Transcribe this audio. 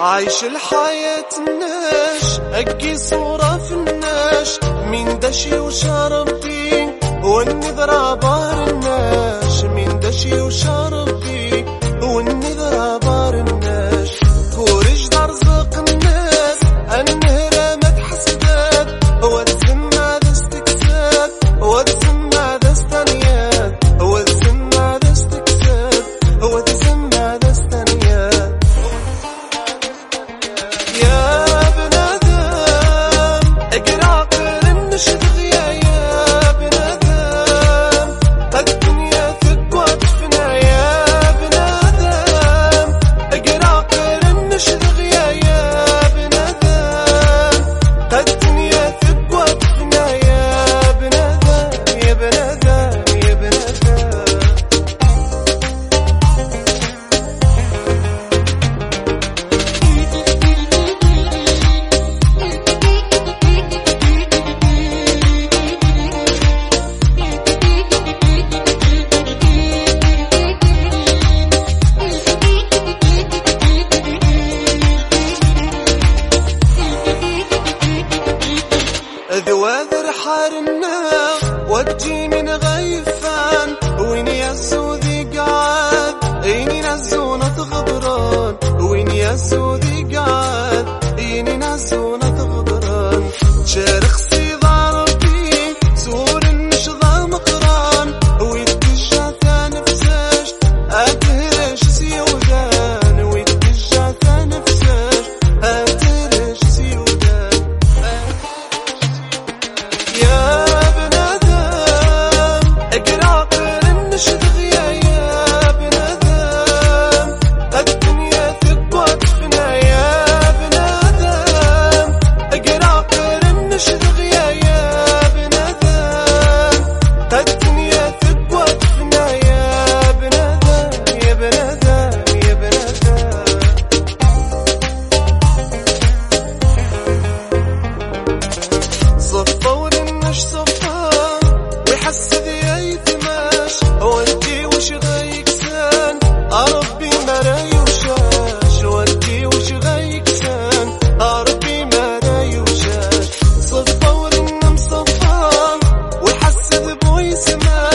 عايش الحياة الناش أكي صورة في الناش من دشي وشربتي والنذرة بار الناش من دشي وشربتي وجيني وين يا ذي قعد عيني نزونة غبران وين Sema